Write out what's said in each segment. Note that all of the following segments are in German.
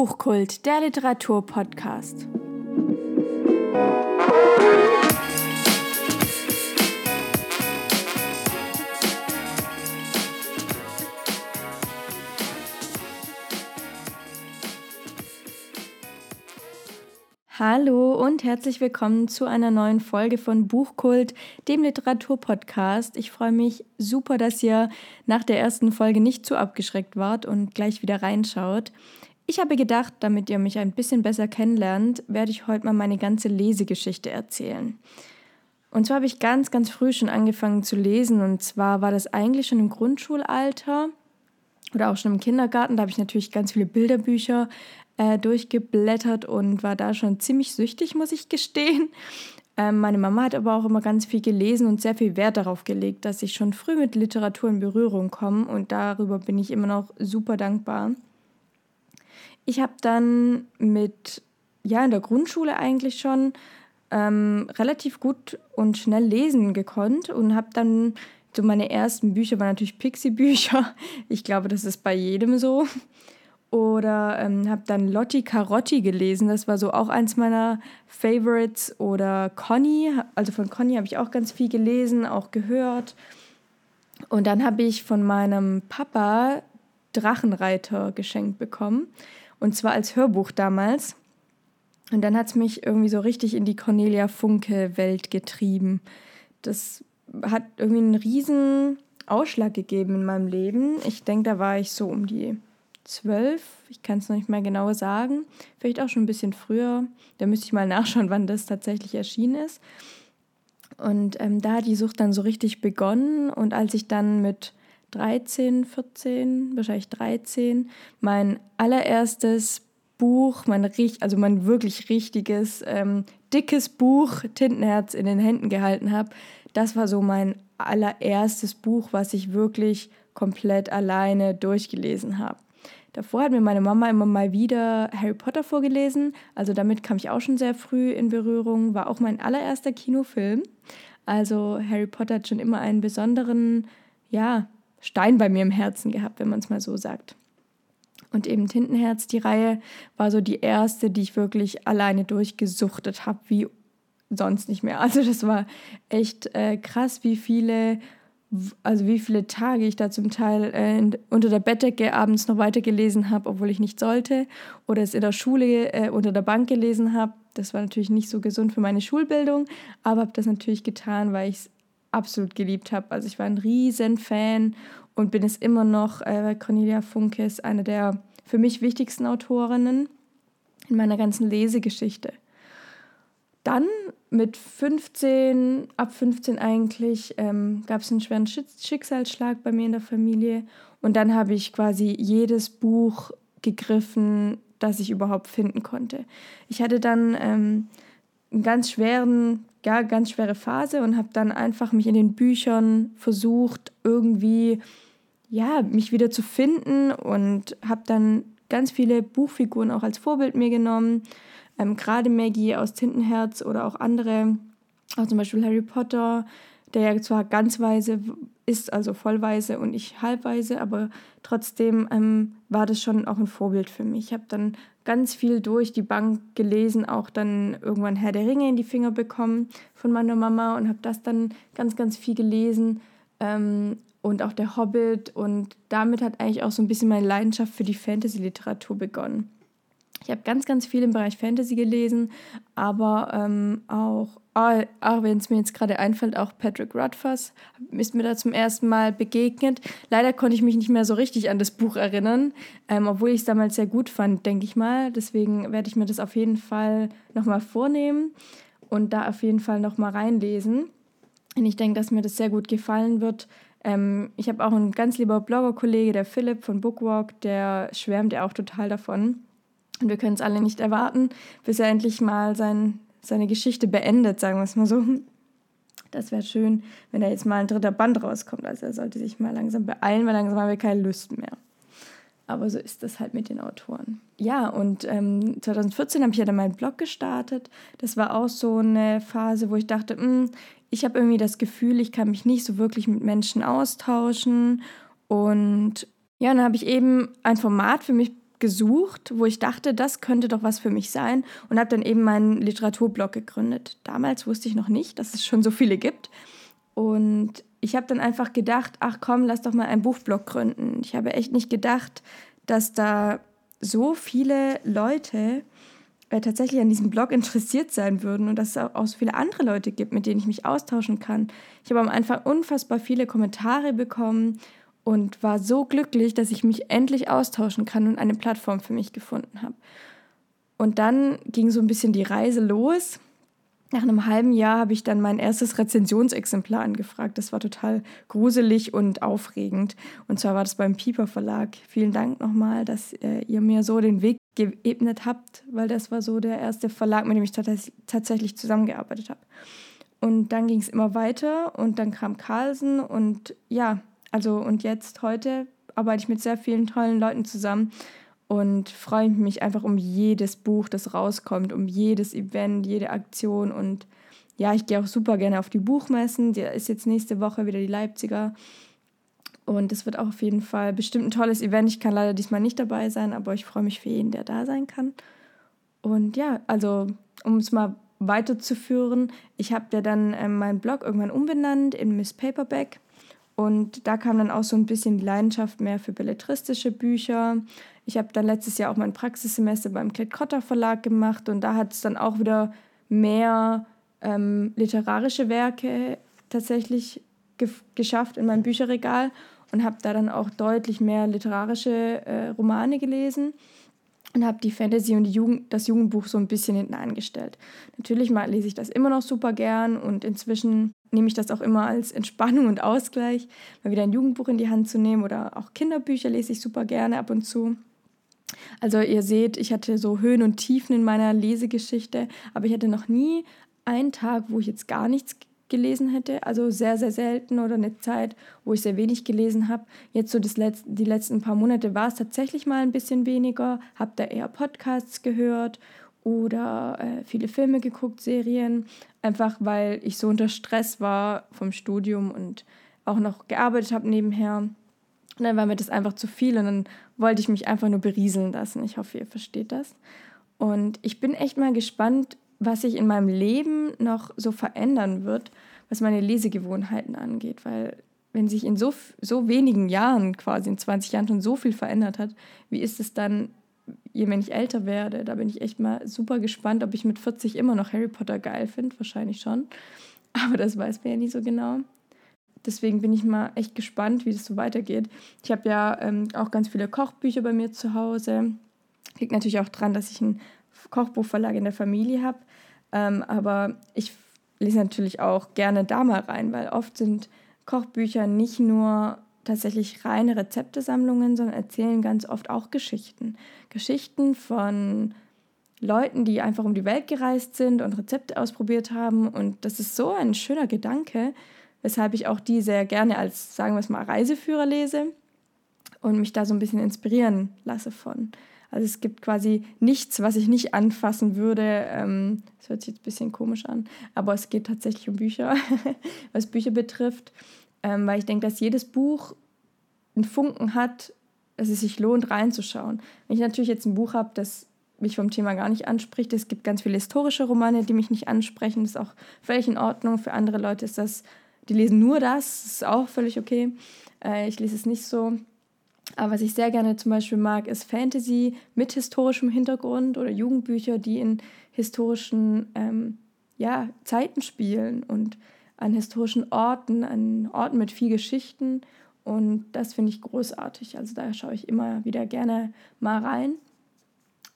Buchkult, der Literaturpodcast. Hallo und herzlich willkommen zu einer neuen Folge von Buchkult, dem Literaturpodcast. Ich freue mich super, dass ihr nach der ersten Folge nicht zu abgeschreckt wart und gleich wieder reinschaut. Ich habe gedacht, damit ihr mich ein bisschen besser kennenlernt, werde ich heute mal meine ganze Lesegeschichte erzählen. Und zwar habe ich ganz, ganz früh schon angefangen zu lesen und zwar war das eigentlich schon im Grundschulalter oder auch schon im Kindergarten. Da habe ich natürlich ganz viele Bilderbücher äh, durchgeblättert und war da schon ziemlich süchtig, muss ich gestehen. Ähm, meine Mama hat aber auch immer ganz viel gelesen und sehr viel Wert darauf gelegt, dass ich schon früh mit Literatur in Berührung komme und darüber bin ich immer noch super dankbar. Ich habe dann mit, ja, in der Grundschule eigentlich schon ähm, relativ gut und schnell lesen gekonnt und habe dann so meine ersten Bücher waren natürlich Pixie-Bücher. Ich glaube, das ist bei jedem so. Oder ähm, habe dann Lotti Carotti gelesen. Das war so auch eins meiner Favorites. Oder Conny. Also von Conny habe ich auch ganz viel gelesen, auch gehört. Und dann habe ich von meinem Papa Drachenreiter geschenkt bekommen. Und zwar als Hörbuch damals. Und dann hat es mich irgendwie so richtig in die Cornelia Funke-Welt getrieben. Das hat irgendwie einen riesen Ausschlag gegeben in meinem Leben. Ich denke, da war ich so um die zwölf, ich kann es noch nicht mehr genau sagen, vielleicht auch schon ein bisschen früher. Da müsste ich mal nachschauen, wann das tatsächlich erschienen ist. Und ähm, da hat die Sucht dann so richtig begonnen. Und als ich dann mit 13, 14, wahrscheinlich 13, mein allererstes Buch, mein, also mein wirklich richtiges, ähm, dickes Buch, Tintenherz in den Händen gehalten habe, das war so mein allererstes Buch, was ich wirklich komplett alleine durchgelesen habe. Davor hat mir meine Mama immer mal wieder Harry Potter vorgelesen. Also damit kam ich auch schon sehr früh in Berührung. War auch mein allererster Kinofilm. Also Harry Potter hat schon immer einen besonderen, ja, Stein bei mir im Herzen gehabt, wenn man es mal so sagt. Und eben Tintenherz, die Reihe, war so die erste, die ich wirklich alleine durchgesuchtet habe, wie sonst nicht mehr. Also das war echt äh, krass, wie viele also wie viele Tage ich da zum Teil äh, unter der Bettdecke abends noch weitergelesen habe, obwohl ich nicht sollte, oder es in der Schule äh, unter der Bank gelesen habe. Das war natürlich nicht so gesund für meine Schulbildung, aber habe das natürlich getan, weil ich es absolut geliebt habe. Also ich war ein riesen Fan und bin es immer noch. Äh, Cornelia Funke ist eine der für mich wichtigsten Autorinnen in meiner ganzen Lesegeschichte. Dann mit 15, ab 15 eigentlich, ähm, gab es einen schweren Schicksalsschlag bei mir in der Familie. Und dann habe ich quasi jedes Buch gegriffen, das ich überhaupt finden konnte. Ich hatte dann ähm, einen ganz schweren, ja, ganz schwere Phase und habe dann einfach mich in den Büchern versucht, irgendwie, ja, mich wieder zu finden und habe dann ganz viele Buchfiguren auch als Vorbild mir genommen ähm, gerade Maggie aus Tintenherz oder auch andere, auch zum Beispiel Harry Potter, der ja zwar ganzweise ist, also vollweise und ich halbweise, aber trotzdem ähm, war das schon auch ein Vorbild für mich. Ich habe dann ganz viel durch die Bank gelesen, auch dann irgendwann Herr der Ringe in die Finger bekommen von meiner Mama und habe das dann ganz, ganz viel gelesen. Ähm, und auch der Hobbit und damit hat eigentlich auch so ein bisschen meine Leidenschaft für die Fantasy-Literatur begonnen. Ich habe ganz, ganz viel im Bereich Fantasy gelesen, aber ähm, auch, auch ah, wenn es mir jetzt gerade einfällt, auch Patrick Rothfuss ist mir da zum ersten Mal begegnet. Leider konnte ich mich nicht mehr so richtig an das Buch erinnern, ähm, obwohl ich es damals sehr gut fand, denke ich mal. Deswegen werde ich mir das auf jeden Fall nochmal vornehmen und da auf jeden Fall nochmal reinlesen. Und ich denke, dass mir das sehr gut gefallen wird. Ähm, ich habe auch einen ganz lieber Blogger-Kollege, der Philipp von Bookwalk, der schwärmt ja auch total davon. Und wir können es alle nicht erwarten, bis er endlich mal sein, seine Geschichte beendet, sagen wir es mal so. Das wäre schön, wenn da jetzt mal ein dritter Band rauskommt. Also er sollte sich mal langsam beeilen, weil langsam haben wir keine Lust mehr. Aber so ist das halt mit den Autoren. Ja, und ähm, 2014 habe ich ja dann meinen Blog gestartet. Das war auch so eine Phase, wo ich dachte, mh, hm, ich habe irgendwie das Gefühl, ich kann mich nicht so wirklich mit Menschen austauschen. Und ja, dann habe ich eben ein Format für mich gesucht, wo ich dachte, das könnte doch was für mich sein und habe dann eben meinen Literaturblog gegründet. Damals wusste ich noch nicht, dass es schon so viele gibt. Und ich habe dann einfach gedacht, ach komm, lass doch mal einen Buchblog gründen. Ich habe echt nicht gedacht, dass da so viele Leute äh, tatsächlich an diesem Blog interessiert sein würden und dass es auch so viele andere Leute gibt, mit denen ich mich austauschen kann. Ich habe am Anfang unfassbar viele Kommentare bekommen und war so glücklich, dass ich mich endlich austauschen kann und eine Plattform für mich gefunden habe. Und dann ging so ein bisschen die Reise los. Nach einem halben Jahr habe ich dann mein erstes Rezensionsexemplar angefragt. Das war total gruselig und aufregend. Und zwar war das beim Pieper Verlag. Vielen Dank nochmal, dass äh, ihr mir so den Weg geebnet habt, weil das war so der erste Verlag, mit dem ich tatsächlich zusammengearbeitet habe. Und dann ging es immer weiter und dann kam Carlsen und ja, also und jetzt heute arbeite ich mit sehr vielen tollen Leuten zusammen und freue mich einfach um jedes Buch, das rauskommt, um jedes Event, jede Aktion und ja, ich gehe auch super gerne auf die Buchmessen. Da ist jetzt nächste Woche wieder die Leipziger und es wird auch auf jeden Fall bestimmt ein tolles Event. Ich kann leider diesmal nicht dabei sein, aber ich freue mich für jeden, der da sein kann. Und ja, also um es mal weiterzuführen, ich habe ja dann ähm, meinen Blog irgendwann umbenannt in Miss Paperback. Und da kam dann auch so ein bisschen die Leidenschaft mehr für belletristische Bücher. Ich habe dann letztes Jahr auch mein Praxissemester beim Klett-Cotta Verlag gemacht und da hat es dann auch wieder mehr ähm, literarische Werke tatsächlich ge geschafft in meinem Bücherregal und habe da dann auch deutlich mehr literarische äh, Romane gelesen und habe die Fantasy und die Jugend, das Jugendbuch so ein bisschen hinten angestellt. Natürlich mal lese ich das immer noch super gern und inzwischen nehme ich das auch immer als Entspannung und Ausgleich, mal wieder ein Jugendbuch in die Hand zu nehmen oder auch Kinderbücher lese ich super gerne ab und zu. Also ihr seht, ich hatte so Höhen und Tiefen in meiner Lesegeschichte, aber ich hatte noch nie einen Tag, wo ich jetzt gar nichts gelesen hätte. Also sehr, sehr selten oder eine Zeit, wo ich sehr wenig gelesen habe. Jetzt so das Letz die letzten paar Monate war es tatsächlich mal ein bisschen weniger. Habe da eher Podcasts gehört oder äh, viele Filme geguckt, Serien. Einfach weil ich so unter Stress war vom Studium und auch noch gearbeitet habe nebenher. Und dann war mir das einfach zu viel und dann wollte ich mich einfach nur berieseln lassen. Ich hoffe, ihr versteht das. Und ich bin echt mal gespannt, was sich in meinem Leben noch so verändern wird, was meine Lesegewohnheiten angeht, weil wenn sich in so, so wenigen Jahren, quasi in 20 Jahren schon so viel verändert hat, wie ist es dann, wenn ich älter werde? Da bin ich echt mal super gespannt, ob ich mit 40 immer noch Harry Potter geil finde, wahrscheinlich schon. Aber das weiß man ja nie so genau. Deswegen bin ich mal echt gespannt, wie das so weitergeht. Ich habe ja ähm, auch ganz viele Kochbücher bei mir zu Hause. Liegt natürlich auch dran, dass ich einen Kochbuchverlag in der Familie habe. Ähm, aber ich lese natürlich auch gerne da mal rein, weil oft sind Kochbücher nicht nur tatsächlich reine Rezeptesammlungen, sondern erzählen ganz oft auch Geschichten. Geschichten von Leuten, die einfach um die Welt gereist sind und Rezepte ausprobiert haben. Und das ist so ein schöner Gedanke, weshalb ich auch die sehr gerne als, sagen wir es mal, Reiseführer lese und mich da so ein bisschen inspirieren lasse von. Also es gibt quasi nichts, was ich nicht anfassen würde. Ähm, das hört sich jetzt ein bisschen komisch an, aber es geht tatsächlich um Bücher, was Bücher betrifft, ähm, weil ich denke, dass jedes Buch einen Funken hat, dass es sich lohnt, reinzuschauen. Wenn ich natürlich jetzt ein Buch habe, das mich vom Thema gar nicht anspricht, es gibt ganz viele historische Romane, die mich nicht ansprechen, das ist auch völlig in Ordnung. Für andere Leute ist das, die lesen nur das, das ist auch völlig okay. Äh, ich lese es nicht so. Aber was ich sehr gerne zum Beispiel mag, ist Fantasy mit historischem Hintergrund oder Jugendbücher, die in historischen ähm, ja, Zeiten spielen und an historischen Orten, an Orten mit viel Geschichten. Und das finde ich großartig. Also da schaue ich immer wieder gerne mal rein.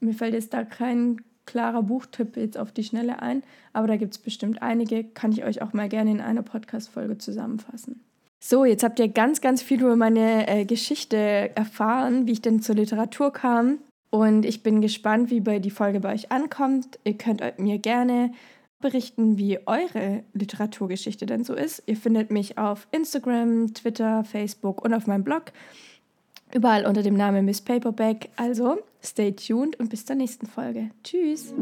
Mir fällt jetzt da kein klarer Buchtipp jetzt auf die Schnelle ein, aber da gibt es bestimmt einige, kann ich euch auch mal gerne in einer Podcast-Folge zusammenfassen. So, jetzt habt ihr ganz, ganz viel über meine äh, Geschichte erfahren, wie ich denn zur Literatur kam. Und ich bin gespannt, wie bei die Folge bei euch ankommt. Ihr könnt mir gerne berichten, wie eure Literaturgeschichte denn so ist. Ihr findet mich auf Instagram, Twitter, Facebook und auf meinem Blog. Überall unter dem Namen Miss Paperback. Also, stay tuned und bis zur nächsten Folge. Tschüss.